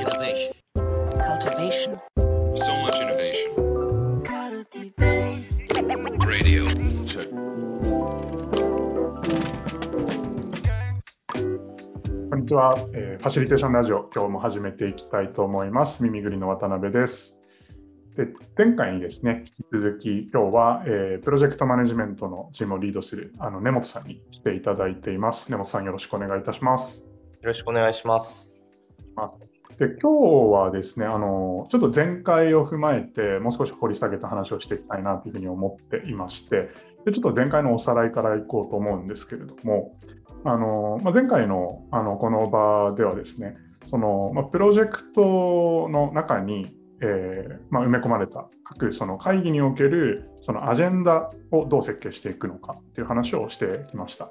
Innovation. cultivation, So much innovation. Radio. Check. こんにちは、えーファシリテーションラジオ、今日も始めていきたいと思います。耳ぐりの渡辺です。で前回にですね、引き続き今日は、えープロジェクトマネジメントのチームをリードするあの根本さんに来ていただいています。根本さんよろしくお願いいたします。よろしくお願いします。で今日はですねあの、ちょっと前回を踏まえて、もう少し掘り下げた話をしていきたいなというふうに思っていまして、でちょっと前回のおさらいからいこうと思うんですけれども、あのまあ、前回のあのこの場ではですね、そのまあ、プロジェクトの中に、えーまあ、埋め込まれた各その会議におけるそのアジェンダをどう設計していくのかという話をしてきました。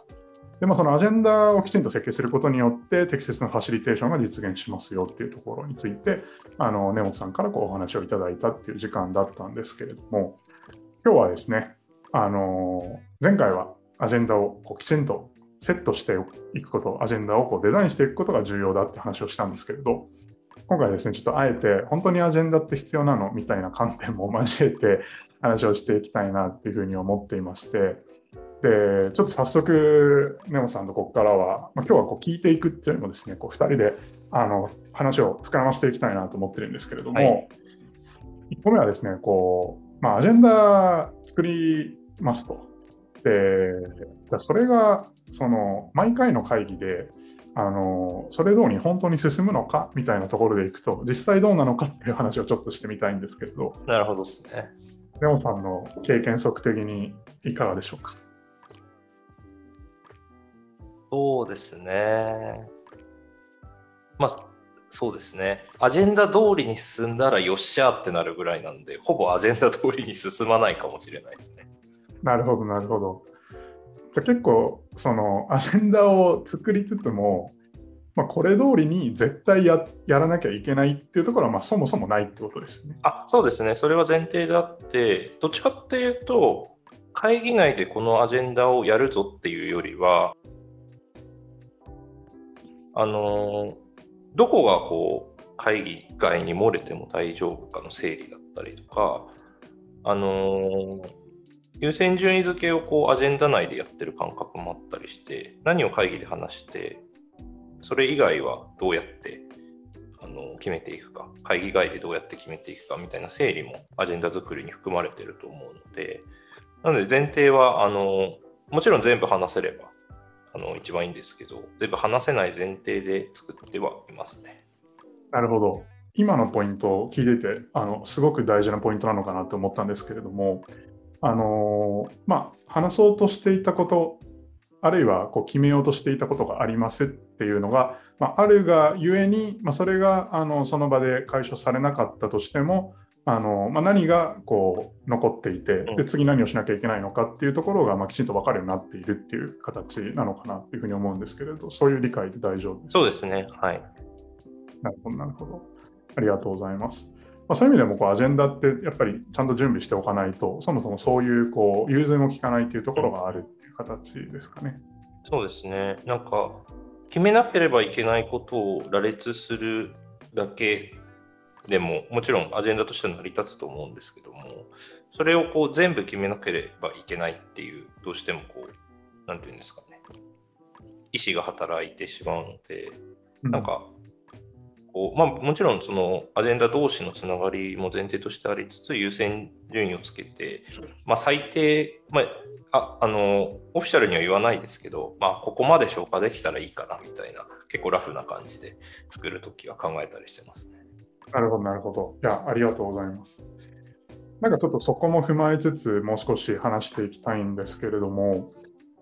でまあ、そのアジェンダをきちんと設計することによって適切なファシリテーションが実現しますよっていうところについてあの根本さんからこうお話をいただいたっていう時間だったんですけれども今日はですねあの前回はアジェンダをこうきちんとセットしていくことアジェンダをこうデザインしていくことが重要だって話をしたんですけれど今回ですねちょっとあえて本当にアジェンダって必要なの？みたいな観点も交えて話をしていきたいなっていうふうに思っていましてでちょっと早速、根本さんとここからは、まあ、今日はこう聞いていくっていうよりもですね、こう2人であの話を膨らませていきたいなと思ってるんですけれども、はい1個目はですね、こうまあ、アジェンダ作りますと。でじゃあそれがその毎回の会議であのそれ通りに本当に進むのかみたいなところでいくと実際どうなのかっていう話をちょっとしてみたいんですけれどなるほどですね。根本さんの経験則的にいかがでしょうか？そうですね。まあ、そうですね。アジェンダ通りに進んだらよっしゃーってなるぐらいなんで、ほぼアジェンダ通りに進まないかもしれないですね。なるほど、なるほど。じゃあ結構、そのアジェンダを作りつつも、まあ、これ通りに絶対ややらなきゃいけないっていうところは、まあ、そもそもないってことですね。あ、そうですね。それは前提であって、どっちかっていうと、会議内でこのアジェンダをやるぞっていうよりは、あのどこがこう会議外に漏れても大丈夫かの整理だったりとか、あの優先順位付けをこうアジェンダ内でやってる感覚もあったりして、何を会議で話して、それ以外はどうやってあの決めていくか、会議外でどうやって決めていくかみたいな整理もアジェンダ作りに含まれてると思うので、なので前提は、あのもちろん全部話せればあの一番いいんですけど、全部話せない前提で作ってはいますね。なるほど。今のポイントを聞いててあの、すごく大事なポイントなのかなと思ったんですけれども、あのまあ、話そうとしていたこと、あるいはこう決めようとしていたことがありますっていうのが、まあ、あるがゆえに、まあ、それがあのその場で解消されなかったとしても、あのまあ、何がこう残っていてうんで、次何をしなきゃいけないのかっていうところが、まあ、きちんと分かるようになっているっていう形なのかなというふうに思うんですけれど、そういう理解で大丈夫ですか？そうですね。はい。なるほど、なるほど。ありがとうございます。まあ、そういう意味でもこうアジェンダってやっぱりちゃんと準備しておかないと、そもそもそういうこう融通も効かないというところがある形ですかね。そうですね。なんか、決めなければいけないことを羅列するだけでも、もちろんアジェンダとしては成り立つと思うんですけども、それをこう全部決めなければいけないっていう、どうしてもこう、なんていうんですかね、意思が働いてしまうので、うんなんか、こうまあ、もちろんそのアジェンダ同士のつながりも前提としてありつつ、優先順位をつけて、まあ、最低、まあ、ああのオフィシャルには言わないですけど、まあ、ここまで消化できたらいいかなみたいな、結構ラフな感じで作るときは考えたりしてますね。なるほど、なるほど。いや、ありがとうございます。なんかちょっとそこも踏まえつつ、もう少し話していきたいんですけれども、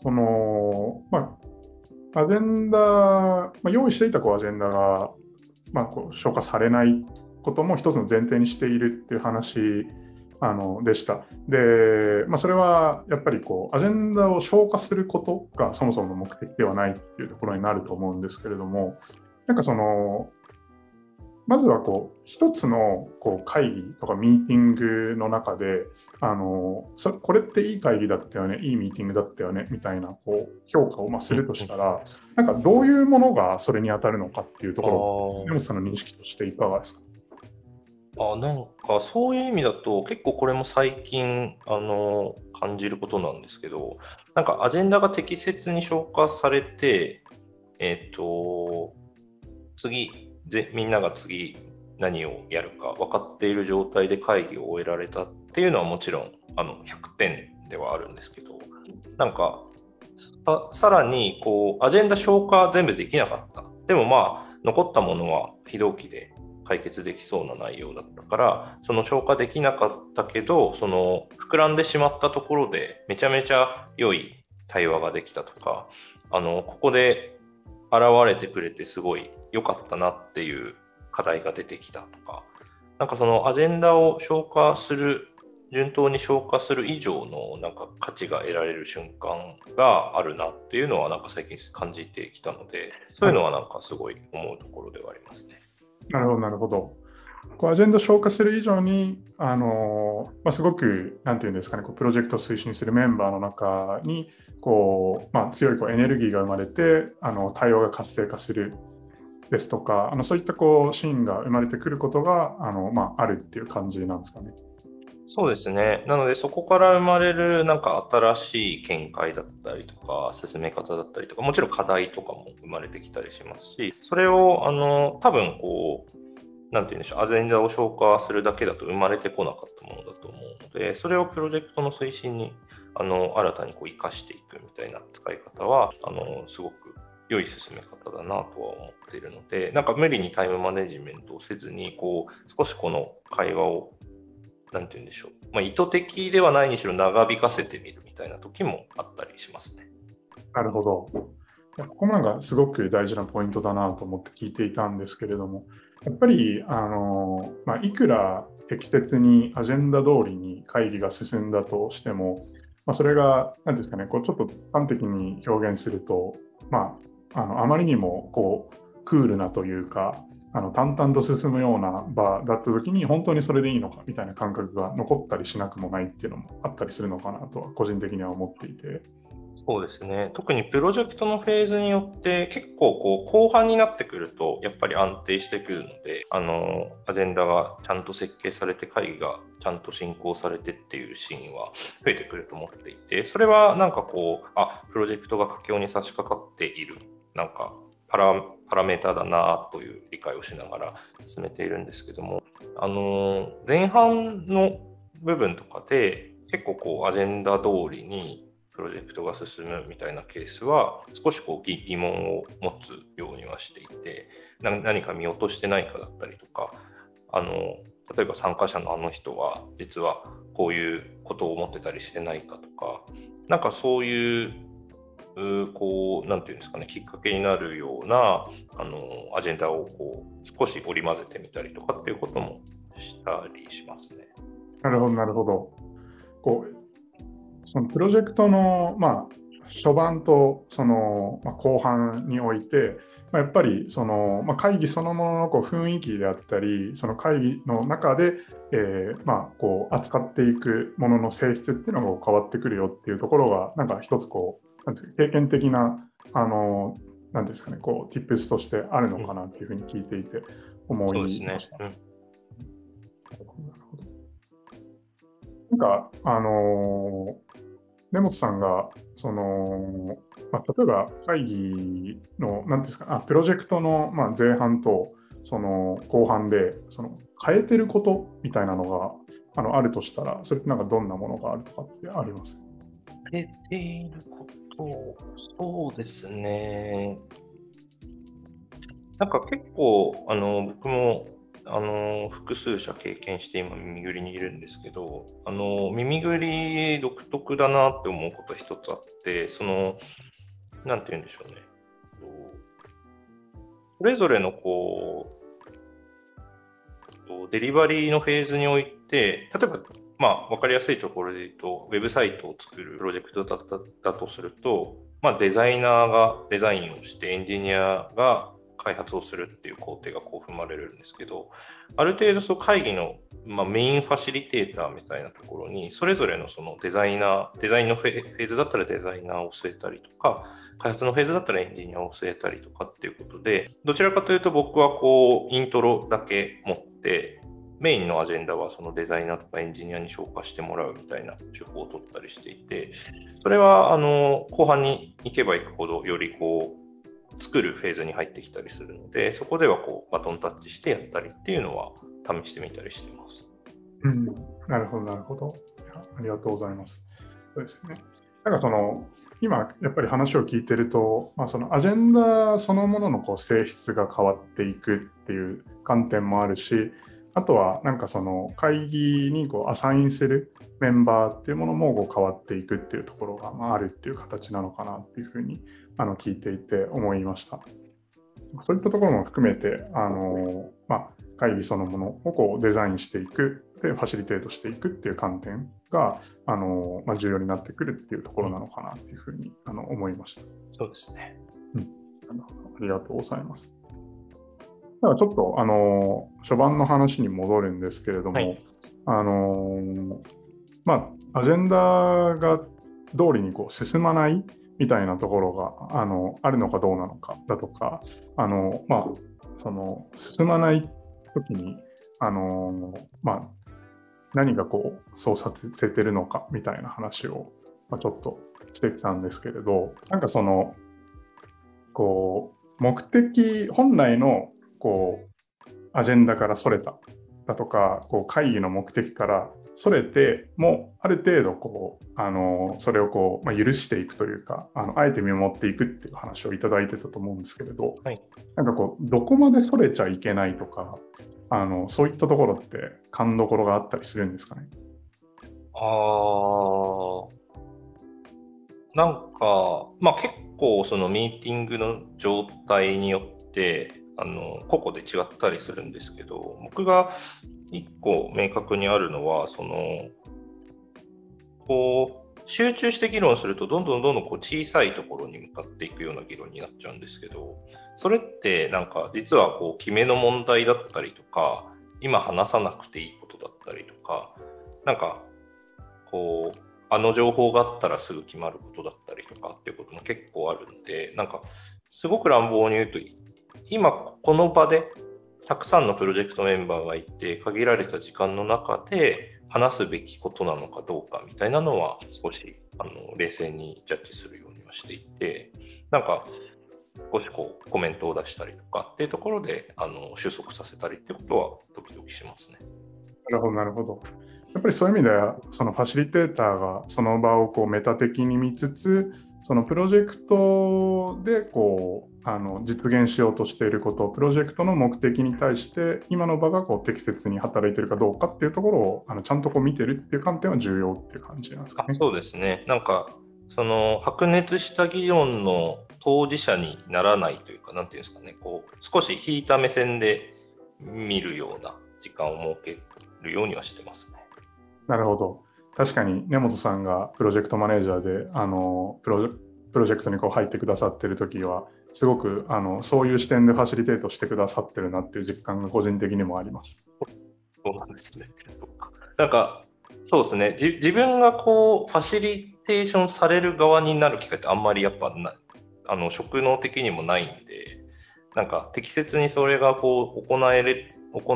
その、まあ、アジェンダ、まあ、用意していたこうアジェンダが、まあ、こう消化されないことも一つの前提にしているっていう話あのでした。で、まあ、それはやっぱりこうアジェンダを消化することがそもそもの目的ではないっていうところになると思うんですけれども、なんかその、まずはこう一つのこう会議とかミーティングの中であのそこれっていい会議だったよねいいミーティングだったよねみたいなこう評価をまあするとしたらなんかどういうものがそれに当たるのかっていうところ根本さんの認識としていかがですか？あなんかそういう意味だと結構これも最近あの感じることなんですけどなんかアジェンダが適切に消化されてえっ、と次ぜみんなが次何をやるか分かっている状態で会議を終えられたっていうのはもちろんあの100点ではあるんですけどなんかさらにこうアジェンダ消化全部できなかった。でもまあ残ったものは非同期で解決できそうな内容だったからその消化できなかったけどその膨らんでしまったところでめちゃめちゃ良い対話ができたとかあのここで現れてくれてすごい良かったなっていう課題が出てきたとかなんかそのアジェンダを消化する順当に消化する以上のなんか価値が得られる瞬間があるなっていうのはなんか最近感じてきたのでそういうのはなんかすごい思うところではありますね。なるほど、なるほど。こうアジェンダ消化する以上に、あのまあ、すごく、なんていうんですかね、こうプロジェクトを推進するメンバーの中に、こうまあ、強いこうエネルギーが生まれて、あの対応が活性化するですとか、あのそういったこうシーンが生まれてくることがあの、まあ、あるっていう感じなんですかね。そうですね。なので、そこから生まれるなんか新しい見解だったりとか、進め方だったりとか、もちろん課題とかも生まれてきたりしますし、それを、あの、多分こう、なんて言うんでしょう、アジェンダを消化するだけだと生まれてこなかったものだと思うので、それをプロジェクトの推進に、あの、新たにこう生かしていくみたいな使い方は、あの、すごく良い進め方だなとは思っているので、なんか無理にタイムマネジメントをせずに、こう、少しこの会話をなんて言うんでしょう、まあ、意図的ではないにしろ長引かせてみるみたいな時もあったりしますね。なるほど。ここもなんかすごく大事なポイントだなと思って聞いていたんですけれども、やっぱりあの、まあ、いくら適切にアジェンダ通りに会議が進んだとしても、まあ、それが何ですかね、こうちょっと端的に表現すると、まあ、あのあまりにもこうクールなというか、あの淡々と進むような場だった時に本当にそれでいいのかみたいな感覚が残ったりしなくもないっていうのもあったりするのかなとは個人的には思っていて。そうですね。特にプロジェクトのフェーズによって結構こう後半になってくるとやっぱり安定してくるのであのアジェンダがちゃんと設計されて会議がちゃんと進行されてっていうシーンは増えてくると思っていてそれはなんかこうあプロジェクトが佳境に差し掛かっている。なんかパラパラメータだなという理解をしながら進めているんですけども、あの前半の部分とかで結構こうアジェンダ通りにプロジェクトが進むみたいなケースは少しこう疑問を持つようにはしていて何か見落としてないかだったりとかあの例えば参加者のあの人は実はこういうことを思ってたりしてないかとかなんかそういうこう、なんていうんですかね、きっかけになるような、あの、アジェンダをこう、少し織り交ぜてみたりとかっていうこともしたりしますね。なるほど、なるほど。こう、そのプロジェクトの、まあ、初版とその、まあ、後半において、まあ、やっぱりその、まあ、会議そのもののこう雰囲気であったり、その会議の中で、えーまあ、こう扱っていくものの性質っていうのが変わってくるよっていうところが、なんか一つこう、なんですか経験的な、あの、なんですかね、こう、ティップスとしてあるのかなっていうふうに聞いていて思いました。ねうん、なるほど。なんか、あの根本さんが、その、まあ、例えば会議の、なんですか、あプロジェクトの、まあ、前半と、その後半で、その変えてることみたいなのがあのあるとしたら、それってなんかどんなものがあるとかってあります？変えているこそうそうですね。なんか結構、あの僕もあの複数社経験して今耳ぐりにいるんですけどあの耳ぐり独特だなって思うこと一つあってそのなんて言うんでしょうね。それぞれのこうデリバリーのフェーズにおいて例えばまあ、わかりやすいところで言うと、ウェブサイトを作るプロジェクトだだとすると、まあ、デザイナーがデザインをして、エンジニアが開発をするっていう工程がこう踏まれるんですけど、ある程度その会議の、まあ、メインファシリテーターみたいなところに、それぞれのそのデザイナー、デザインのフェーズだったらデザイナーを据えたりとか、開発のフェーズだったらエンジニアを据えたりとかっていうことで、どちらかというと僕はこう、イントロだけ持って、メインのアジェンダはそのデザイナーとかエンジニアに消化してもらうみたいな手法を取ったりしていて、それはあの後半に行けば行くほどよりこう作るフェーズに入ってきたりするので、そこではこうバトンタッチしてやったりっていうのは試してみたりしてます。うん、なるほど、なるほど。ありがとうございます。そうですね。なんかその今やっぱり話を聞いてると、まあ、そのアジェンダそのもののこう性質が変わっていくっていう観点もあるし、あとはなんかその会議にこうアサインするメンバーっていうものもこう変わっていくっていうところがまあるっていう形なのかなっていうふうにあの聞いていて思いました。そういったところも含めてあの、まあ、会議そのものをこうデザインしていくでファシリテートしていくっていう観点があの、まあ、重要になってくるっていうところなのかなっていうふうにあの思いました。そうですね、うん、ありがとうございます。だからちょっと、あの初版の話に戻るんですけれども、はい、あのまあ、アジェンダが通りにこう進まないみたいなところがあのあるのかどうなのかだとか、あのまあ、その進まない時に、あのまあ、何がこうそうさせてるのかみたいな話を、まあ、ちょっとしてきたんですけれど、なんかその、こう、目的、本来のこうアジェンダからそれただとかこう会議の目的からそれてもある程度こうあのそれをこう、まあ、許していくというかあのあえて見守っていくっていう話をいただいてたと思うんですけれど、はい、なんかこうどこまでそれちゃいけないとかあのそういったところって勘どころがあったりするんですかね？あなんか、まあ、結構そのミーティングの状態によってあの個々で違ったりするんですけど僕が一個明確にあるのはそのこう集中して議論するとどんどんどんどんこう小さいところに向かっていくような議論になっちゃうんですけどそれってなんか実はこう決めの問題だったりとか今話さなくていいことだったりとかなんかこうあの情報があったらすぐ決まることだったりとかっていうことも結構あるんでなんかすごく乱暴に言うと今この場でたくさんのプロジェクトメンバーがいて限られた時間の中で話すべきことなのかどうかみたいなのは少しあの冷静にジャッジするようにはしていてなんか少しこうコメントを出したりとかっていうところであの収束させたりってことはドキドキしますね。なるほどなるほど。やっぱりそういう意味ではそのファシリテーターがその場をこうメタ的に見つつそのプロジェクトでこうあの実現しようとしていること、プロジェクトの目的に対して、今の場がこう適切に働いているかどうかっていうところをあのちゃんとこう見てるっていう観点は重要っていう感じなんですかね。そうですね。なんか、その白熱した議論の当事者にならないというか、なんていうんですかね、こう少し引いた目線で見るような時間を設けるようにはしてますね。なるほど。確かに根本さんがプロジェクトマネージャーであのプロプロジェクトにこう入ってくださってる時はすごくあのそういう視点でファシリテートしてくださってるなっていう実感が個人的にもあります。そうなんですね。なんかそうですね自分がこうファシリテーションされる側になる機会ってあんまりやっぱなあの職能的にもないんでなんか適切にそれがこう行えれ行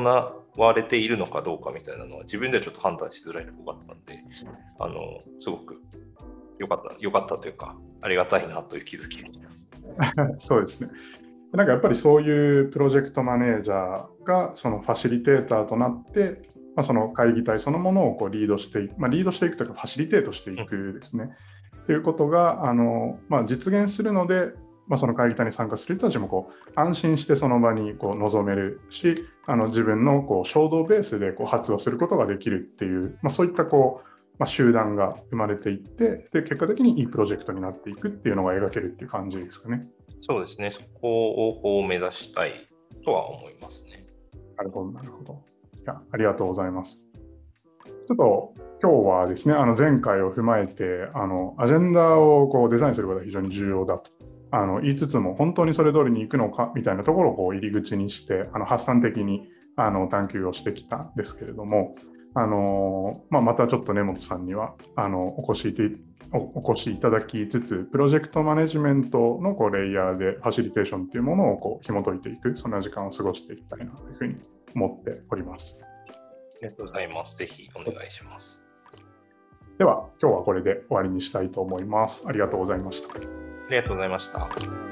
われているのかどうかみたいなのは自分ではちょっと判断しづらいところがあったんであのすごく良かった良かったというかありがたいなという気づきでした。そうですね。なんかやっぱりそういうプロジェクトマネージャーがそのファシリテーターとなって、まあ、その会議体そのものをこうリードしていく、まあ、リードしていくというかファシリテートしていくですね。ということがあの、まあ、実現するので、まあ、その会議体に参加する人たちもこう安心してその場にこう臨めるしあの自分のこう衝動ベースでこう発話することができるっていう、まあ、そういったこうまあ、集団が生まれていってで、結果的にいいプロジェクトになっていくっていうのが描けるっていう感じですかね。そうですね、そこを目指したいとは思いますね。なるほど、なるほど。いやありがとうございます。ちょっと今日はですね、あの前回を踏まえて、あのアジェンダをこうデザインすることが非常に重要だとあの言いつつも本当にそれ通りに行くのかみたいなところをこう入り口にしてあの発散的にあの探求をしてきたんですけれども、あのまあ、またちょっと根本さんにはあのお越しいておお越しいただきつつ、プロジェクトマネジメントのこうレイヤーでファシリテーションというものをこう紐解いていく、そんな時間を過ごしていきたいなというふうに思っております。ありがとうございます。ぜひお願いします。では、今日はこれで終わりにしたいと思います。ありがとうございました。ありがとうございました。